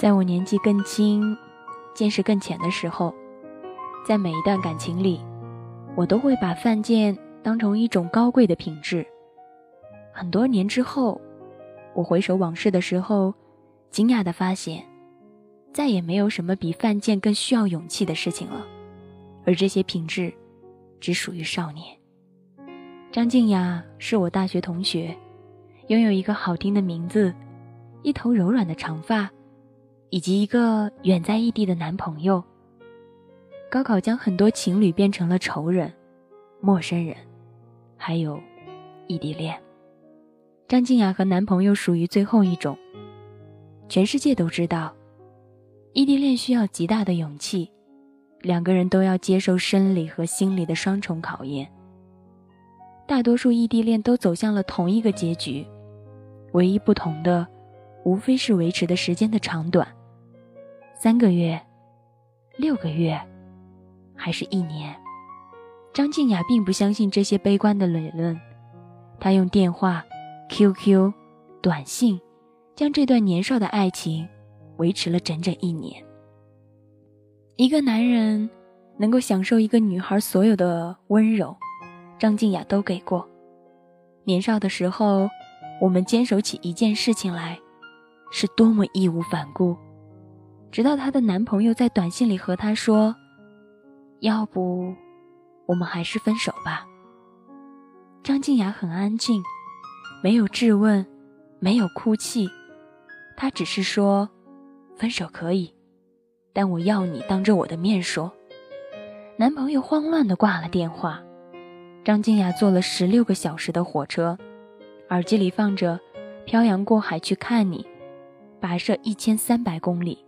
在我年纪更轻、见识更浅的时候，在每一段感情里，我都会把犯贱当成一种高贵的品质。很多年之后，我回首往事的时候，惊讶地发现，再也没有什么比犯贱更需要勇气的事情了。而这些品质，只属于少年。张静雅是我大学同学，拥有一个好听的名字，一头柔软的长发，以及一个远在异地的男朋友。高考将很多情侣变成了仇人、陌生人，还有异地恋。张静雅和男朋友属于最后一种。全世界都知道，异地恋需要极大的勇气，两个人都要接受生理和心理的双重考验。大多数异地恋都走向了同一个结局，唯一不同的，无非是维持的时间的长短，三个月、六个月，还是一年。张静雅并不相信这些悲观的理论，她用电话、QQ、短信，将这段年少的爱情维持了整整一年。一个男人能够享受一个女孩所有的温柔。张静雅都给过。年少的时候，我们坚守起一件事情来，是多么义无反顾。直到她的男朋友在短信里和她说：“要不，我们还是分手吧。”张静雅很安静，没有质问，没有哭泣，她只是说：“分手可以，但我要你当着我的面说。”男朋友慌乱地挂了电话。张静雅坐了十六个小时的火车，耳机里放着《漂洋过海去看你》，跋涉一千三百公里，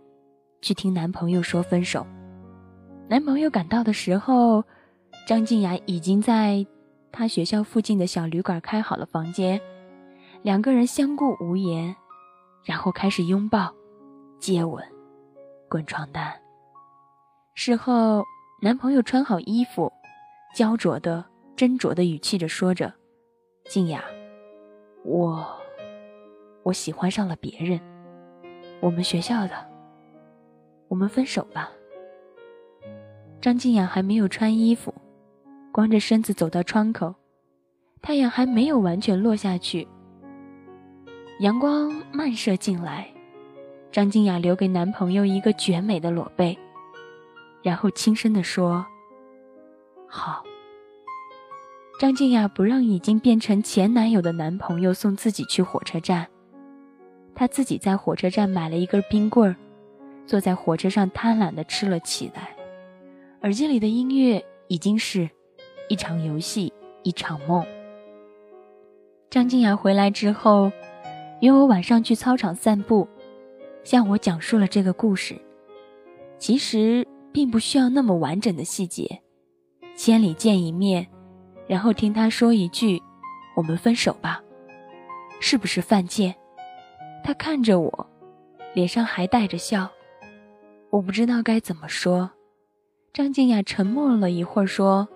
去听男朋友说分手。男朋友赶到的时候，张静雅已经在他学校附近的小旅馆开好了房间，两个人相顾无言，然后开始拥抱、接吻、滚床单。事后，男朋友穿好衣服，焦灼的。斟酌的语气着说着：“静雅，我，我喜欢上了别人，我们学校的，我们分手吧。”张静雅还没有穿衣服，光着身子走到窗口，太阳还没有完全落下去，阳光漫射进来，张静雅留给男朋友一个绝美的裸背，然后轻声地说：“好。”张静雅不让已经变成前男友的男朋友送自己去火车站，她自己在火车站买了一根冰棍儿，坐在火车上贪婪地吃了起来。耳机里的音乐已经是一场游戏，一场梦。张静雅回来之后，约我晚上去操场散步，向我讲述了这个故事。其实并不需要那么完整的细节，千里见一面。然后听他说一句：“我们分手吧。”是不是犯贱？他看着我，脸上还带着笑。我不知道该怎么说。张静雅沉默了一会儿，说，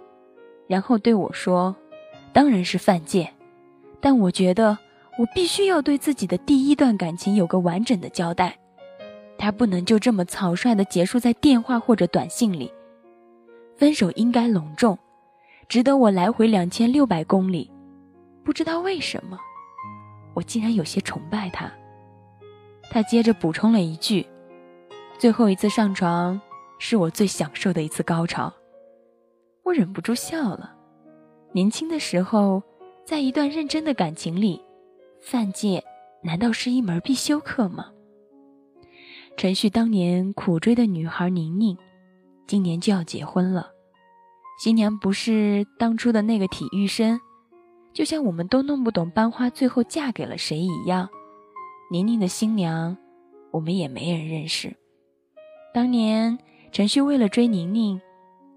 然后对我说：“当然是犯贱，但我觉得我必须要对自己的第一段感情有个完整的交代，他不能就这么草率的结束在电话或者短信里。分手应该隆重。”值得我来回两千六百公里，不知道为什么，我竟然有些崇拜他。他接着补充了一句：“最后一次上床是我最享受的一次高潮。”我忍不住笑了。年轻的时候，在一段认真的感情里，犯贱难道是一门必修课吗？陈旭当年苦追的女孩宁宁，今年就要结婚了。新娘不是当初的那个体育生，就像我们都弄不懂班花最后嫁给了谁一样。宁宁的新娘，我们也没人认识。当年陈旭为了追宁宁，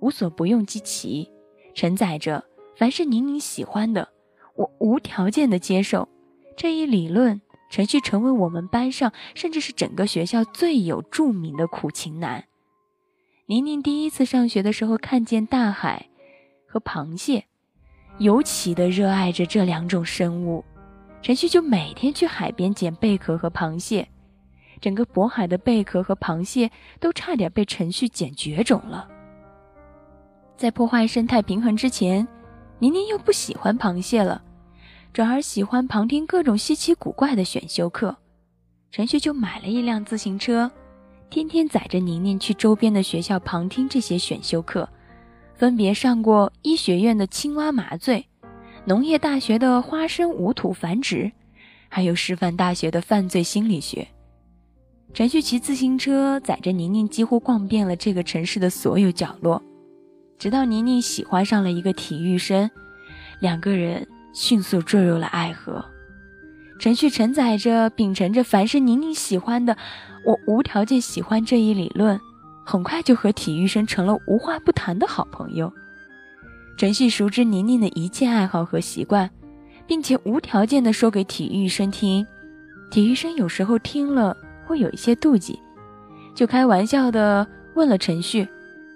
无所不用其极，承载着凡是宁宁喜欢的，我无条件的接受。这一理论，陈旭成为我们班上，甚至是整个学校最有著名的苦情男。宁宁第一次上学的时候，看见大海和螃蟹，尤其的热爱着这两种生物。陈旭就每天去海边捡贝壳和螃蟹，整个渤海的贝壳和螃蟹都差点被陈旭捡绝种了。在破坏生态平衡之前，宁宁又不喜欢螃蟹了，转而喜欢旁听各种稀奇古怪的选修课。陈旭就买了一辆自行车，天天载着宁宁去周边的学校旁听这些选修课，分别上过医学院的青蛙麻醉、农业大学的花生无土繁殖，还有师范大学的犯罪心理学。陈旭骑自行车载着宁宁，几乎逛遍了这个城市的所有角落。直到宁宁喜欢上了一个体育生，两个人迅速坠入了爱河。陈旭承载着、秉承着凡是宁宁喜欢的，我无条件喜欢这一理论，很快就和体育生成了无话不谈的好朋友。陈旭熟知宁宁的一切爱好和习惯，并且无条件的说给体育生听。体育生有时候听了会有一些妒忌，就开玩笑的问了陈旭。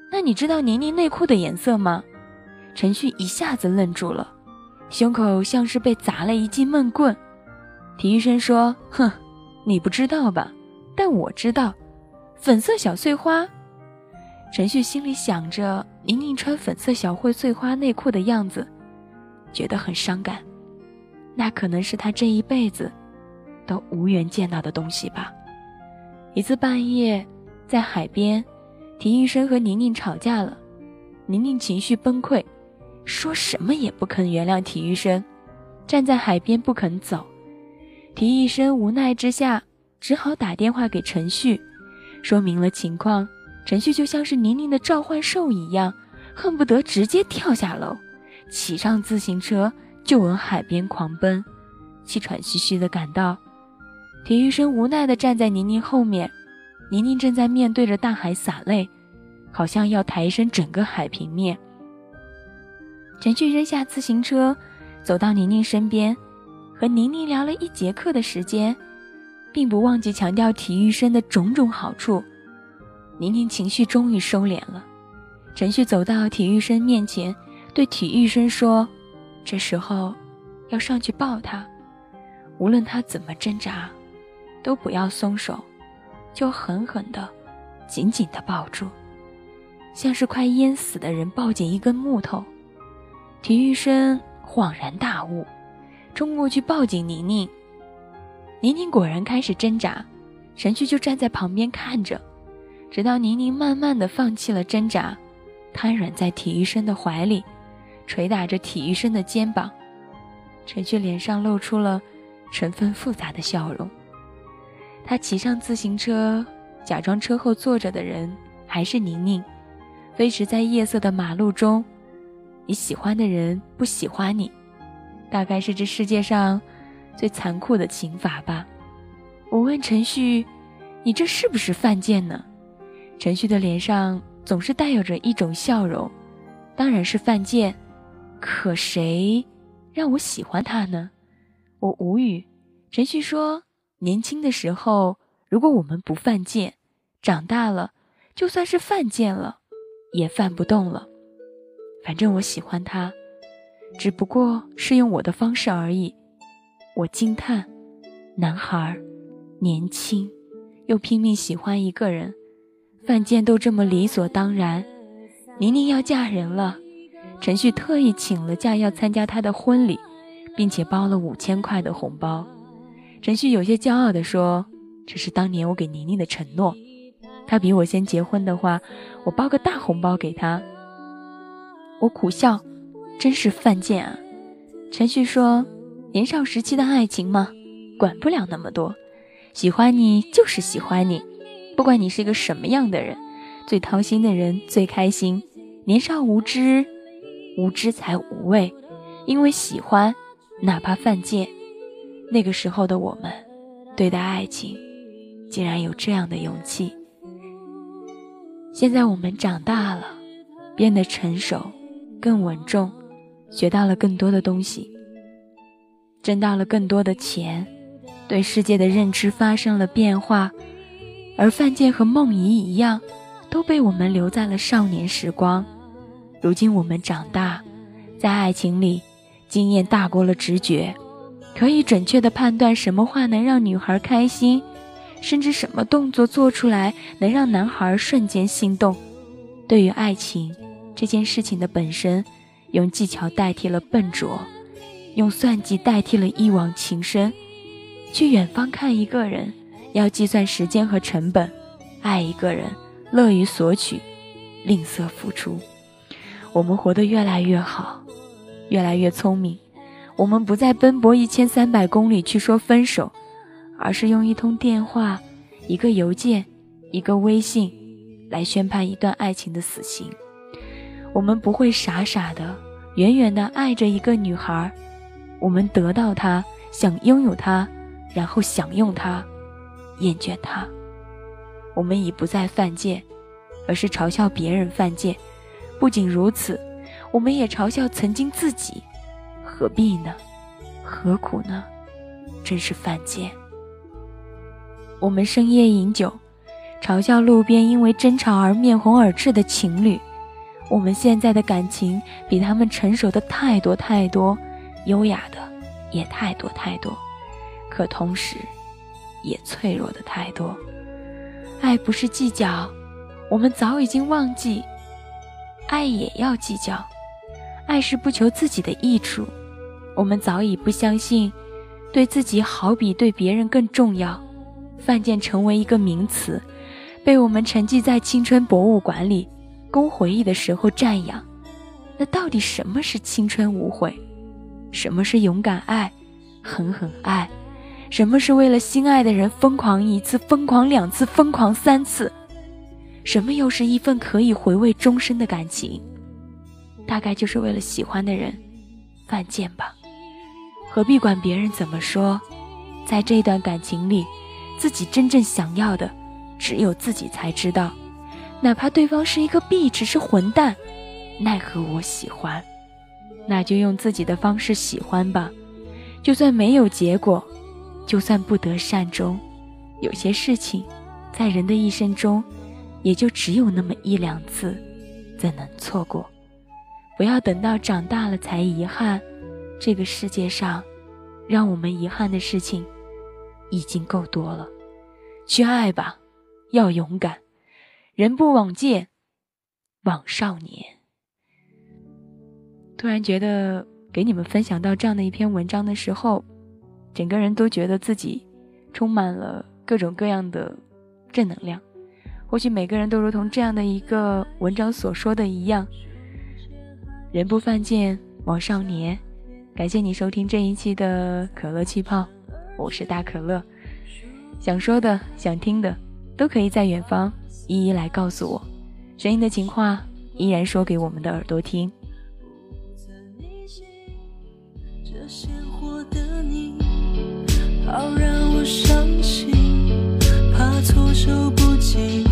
那你知道宁宁内裤的颜色吗？陈旭一下子愣住了，胸口像是被砸了一记闷棍。体育生说：“哼，你不知道吧？但我知道，粉色小碎花。”陈旭心里想着宁宁穿粉色小灰碎花内裤的样子，觉得很伤感。那可能是他这一辈子都无缘见到的东西吧。一次半夜，在海边。体育生和宁宁吵架了，宁宁情绪崩溃，说什么也不肯原谅体育生，站在海边不肯走。体育生无奈之下，只好打电话给陈旭，说明了情况。陈旭就像是宁宁的召唤兽一样，恨不得直接跳下楼，骑上自行车就往海边狂奔，气喘吁吁地赶到。体育生无奈地站在宁宁后面。宁宁正在面对着大海洒泪，好像要抬升整个海平面。陈旭扔下自行车，走到宁宁身边，和宁宁聊了一节课的时间，并不忘记强调体育生的种种好处。宁宁情绪终于收敛了。陈旭走到体育生面前，对体育生说：“这时候要上去抱他，无论他怎么挣扎，都不要松手。”就狠狠地、紧紧地抱住，像是快淹死的人抱紧一根木头。体育生恍然大悟，冲过去抱紧宁宁。宁宁果然开始挣扎，神旭就站在旁边看着，直到宁宁慢慢地放弃了挣扎，瘫软在体育生的怀里，捶打着体育生的肩膀。陈旭脸上露出了成分复杂的笑容。他骑上自行车，假装车后坐着的人还是宁宁，飞驰在夜色的马路中。你喜欢的人不喜欢你，大概是这世界上最残酷的刑罚吧。我问陈旭：“你这是不是犯贱呢？”陈旭的脸上总是带有着一种笑容：“当然是犯贱，可谁让我喜欢他呢？”我无语。陈旭说。年轻的时候，如果我们不犯贱，长大了，就算是犯贱了，也犯不动了。反正我喜欢他，只不过是用我的方式而已。我惊叹，男孩，年轻，又拼命喜欢一个人，犯贱都这么理所当然。宁宁要嫁人了，陈旭特意请了假要参加她的婚礼，并且包了五千块的红包。陈旭有些骄傲地说：“这是当年我给宁宁的承诺。他比我先结婚的话，我包个大红包给他。”我苦笑：“真是犯贱啊！”陈旭说：“年少时期的爱情嘛，管不了那么多。喜欢你就是喜欢你，不管你是个什么样的人，最掏心的人最开心。年少无知，无知才无畏。因为喜欢，哪怕犯贱。”那个时候的我们，对待爱情，竟然有这样的勇气。现在我们长大了，变得成熟，更稳重，学到了更多的东西，挣到了更多的钱，对世界的认知发生了变化。而范建和梦怡一样，都被我们留在了少年时光。如今我们长大，在爱情里，经验大过了直觉。可以准确的判断什么话能让女孩开心，甚至什么动作做出来能让男孩瞬间心动。对于爱情这件事情的本身，用技巧代替了笨拙，用算计代替了一往情深。去远方看一个人，要计算时间和成本；爱一个人，乐于索取，吝啬付出。我们活得越来越好，越来越聪明。我们不再奔波一千三百公里去说分手，而是用一通电话、一个邮件、一个微信，来宣判一段爱情的死刑。我们不会傻傻的、远远的爱着一个女孩，我们得到她，想拥有她，然后享用她，厌倦她。我们已不再犯贱，而是嘲笑别人犯贱。不仅如此，我们也嘲笑曾经自己。何必呢？何苦呢？真是犯贱！我们深夜饮酒，嘲笑路边因为争吵而面红耳赤的情侣。我们现在的感情比他们成熟的太多太多，优雅的也太多太多，可同时，也脆弱的太多。爱不是计较，我们早已经忘记，爱也要计较。爱是不求自己的益处。我们早已不相信，对自己好比对别人更重要。犯贱成为一个名词，被我们沉寂在青春博物馆里，供回忆的时候瞻仰。那到底什么是青春无悔？什么是勇敢爱、狠狠爱？什么是为了心爱的人疯狂一次、疯狂两次、疯狂三次？什么又是一份可以回味终身的感情？大概就是为了喜欢的人犯贱吧。何必管别人怎么说？在这段感情里，自己真正想要的，只有自己才知道。哪怕对方是一个壁纸，是混蛋，奈何我喜欢，那就用自己的方式喜欢吧。就算没有结果，就算不得善终，有些事情，在人的一生中，也就只有那么一两次，怎能错过？不要等到长大了才遗憾。这个世界上，让我们遗憾的事情已经够多了。去爱吧，要勇敢。人不枉见，枉少年。突然觉得给你们分享到这样的一篇文章的时候，整个人都觉得自己充满了各种各样的正能量。或许每个人都如同这样的一个文章所说的一样：人不犯贱，枉少年。感谢你收听这一期的可乐气泡，我是大可乐。想说的、想听的，都可以在远方一一来告诉我。声音的情话依然说给我们的耳朵听。这鲜活的你，好让我伤心，怕措手不及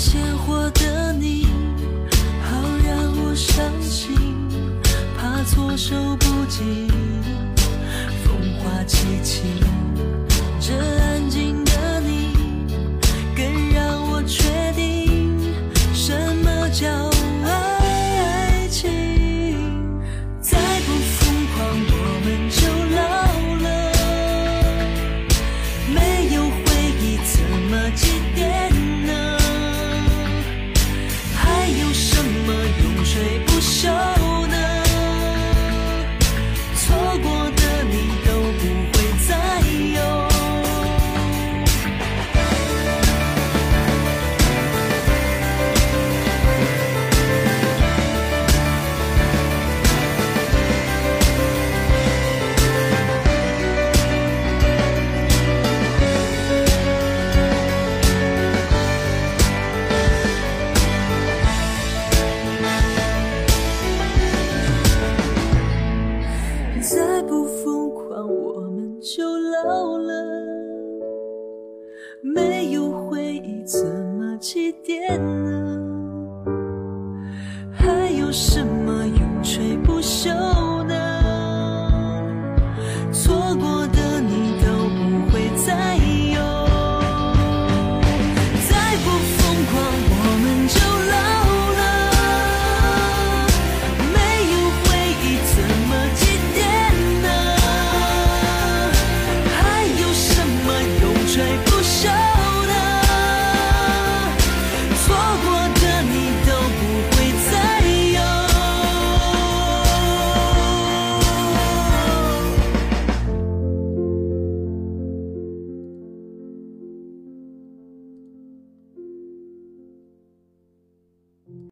鲜活的